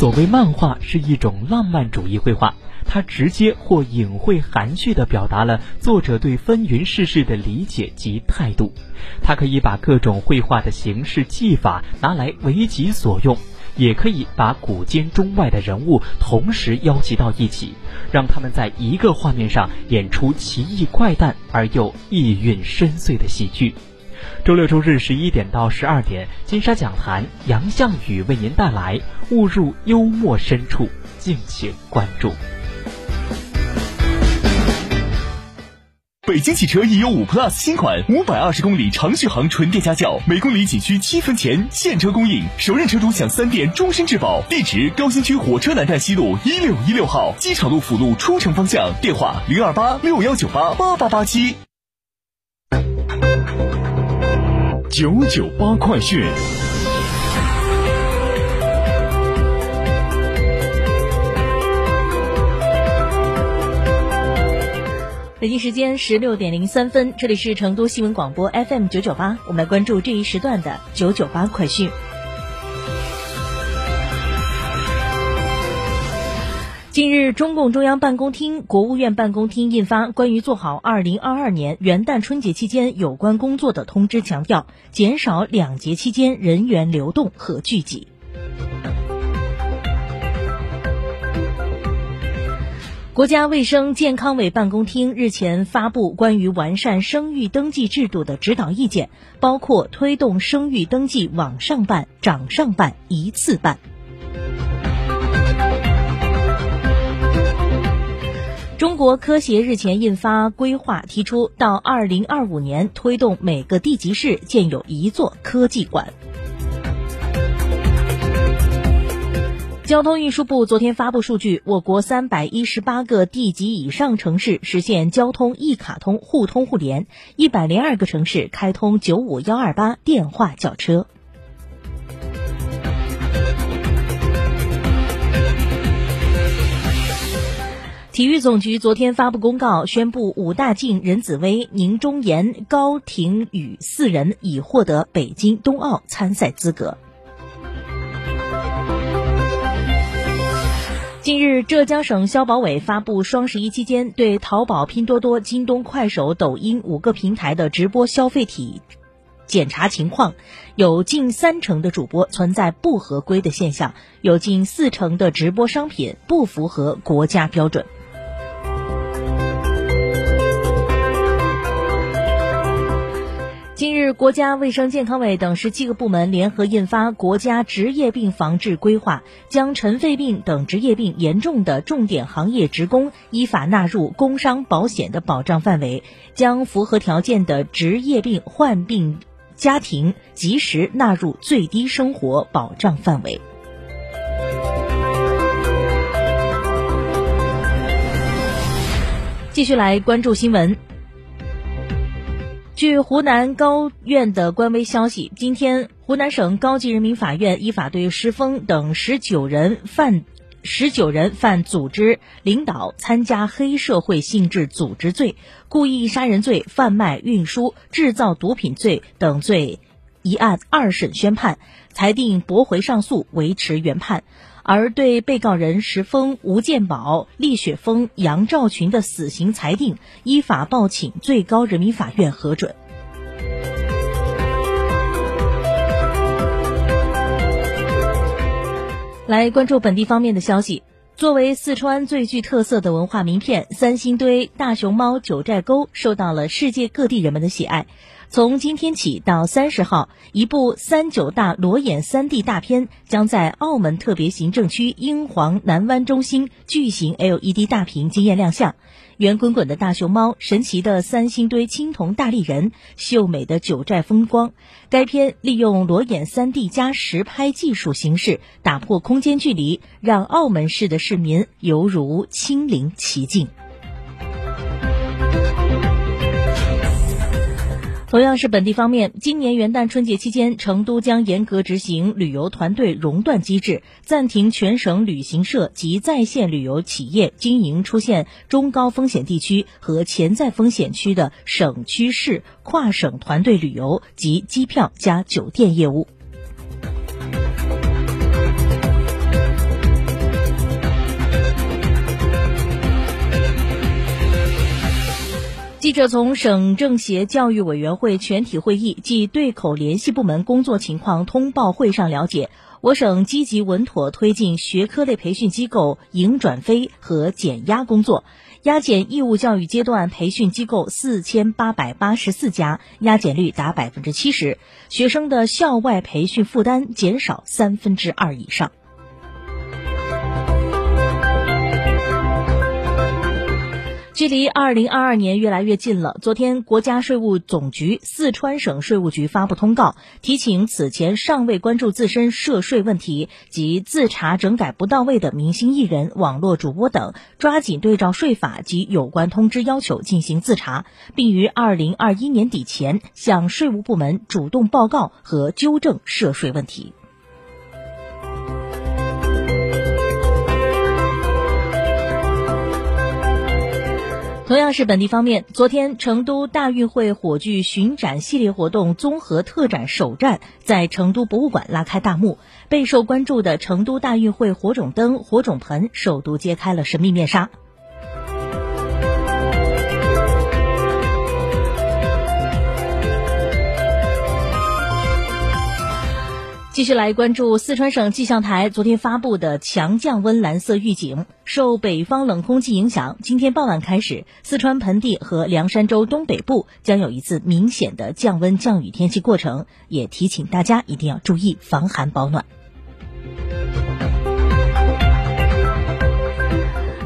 所谓漫画是一种浪漫主义绘画，它直接或隐晦含蓄地表达了作者对纷纭世事的理解及态度。它可以把各种绘画的形式技法拿来为己所用，也可以把古今中外的人物同时邀集到一起，让他们在一个画面上演出奇异怪诞而又意蕴深邃的喜剧。周六周日十一点到十二点，金沙讲坛，杨向宇为您带来误入幽默深处，敬请关注。北京汽车 E U 五 Plus 新款，五百二十公里长续航纯电家轿，每公里仅需七分钱，现车供应，首任车主享三电终身质保。地址：高新区火车南站西路一六一六号，机场路辅路出城方向。电话：零二八六幺九八八八八七。九九八快讯。北京时间十六点零三分，这里是成都新闻广播 FM 九九八，我们来关注这一时段的九九八快讯。近日，中共中央办公厅、国务院办公厅印发《关于做好二零二二年元旦春节期间有关工作的通知》，强调减少两节期间人员流动和聚集。国家卫生健康委办公厅日前发布关于完善生育登记制度的指导意见，包括推动生育登记网上办、掌上办、一次办。中国科协日前印发规划，提出到二零二五年推动每个地级市建有一座科技馆。交通运输部昨天发布数据，我国三百一十八个地级以上城市实现交通一卡通互通互联，一百零二个城市开通九五幺二八电话叫车。体育总局昨天发布公告，宣布武大靖、任子威、宁忠言、高廷宇四人已获得北京冬奥参赛资格。近日，浙江省消保委发布双十一期间对淘宝、拼多多、京东、快手、抖音五个平台的直播消费体检查情况，有近三成的主播存在不合规的现象，有近四成的直播商品不符合国家标准。国家卫生健康委等十七个部门联合印发《国家职业病防治规划》，将尘肺病等职业病严重的重点行业职工依法纳入工伤保险的保障范围，将符合条件的职业病患病家庭及时纳入最低生活保障范围。继续来关注新闻。据湖南高院的官微消息，今天湖南省高级人民法院依法对石峰等十九人犯十九人犯组织、领导、参加黑社会性质组织罪、故意杀人罪、贩卖、运输、制造毒品罪等罪一案二审宣判，裁定驳回上诉，维持原判。而对被告人石峰、吴建宝、厉雪峰、杨兆群的死刑裁定，依法报请最高人民法院核准。来关注本地方面的消息。作为四川最具特色的文化名片，三星堆大熊猫九寨沟受到了世界各地人们的喜爱。从今天起到三十号，一部三九大裸眼 3D 大片将在澳门特别行政区英皇南湾中心巨型 LED 大屏惊艳亮相。圆滚滚的大熊猫、神奇的三星堆青铜大立人、秀美的九寨风光，该片利用裸眼 3D 加实拍技术形式，打破空间距离，让澳门市的市民犹如亲临其境。同样是本地方面，今年元旦春节期间，成都将严格执行旅游团队熔断机制，暂停全省旅行社及在线旅游企业经营出现中高风险地区和潜在风险区的省区市跨省团队旅游及机票加酒店业务。记者从省政协教育委员会全体会议暨对口联系部门工作情况通报会上了解，我省积极稳妥推进学科类培训机构营转非和减压工作，压减义务教育阶段培训机构四千八百八十四家，压减率达百分之七十，学生的校外培训负担减少三分之二以上。距离二零二二年越来越近了。昨天，国家税务总局四川省税务局发布通告，提醒此前尚未关注自身涉税问题及自查整改不到位的明星艺人、网络主播等，抓紧对照税法及有关通知要求进行自查，并于二零二一年底前向税务部门主动报告和纠正涉税问题。同样是本地方面，昨天成都大运会火炬巡展系列活动综合特展首站在成都博物馆拉开大幕，备受关注的成都大运会火种灯、火种盆首度揭开了神秘面纱。继续来关注四川省气象台昨天发布的强降温蓝色预警，受北方冷空气影响，今天傍晚开始，四川盆地和凉山州东北部将有一次明显的降温降雨天气过程，也提醒大家一定要注意防寒保暖。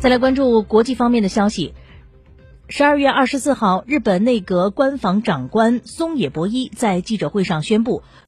再来关注国际方面的消息，十二月二十四号，日本内阁官房长官松野博一在记者会上宣布。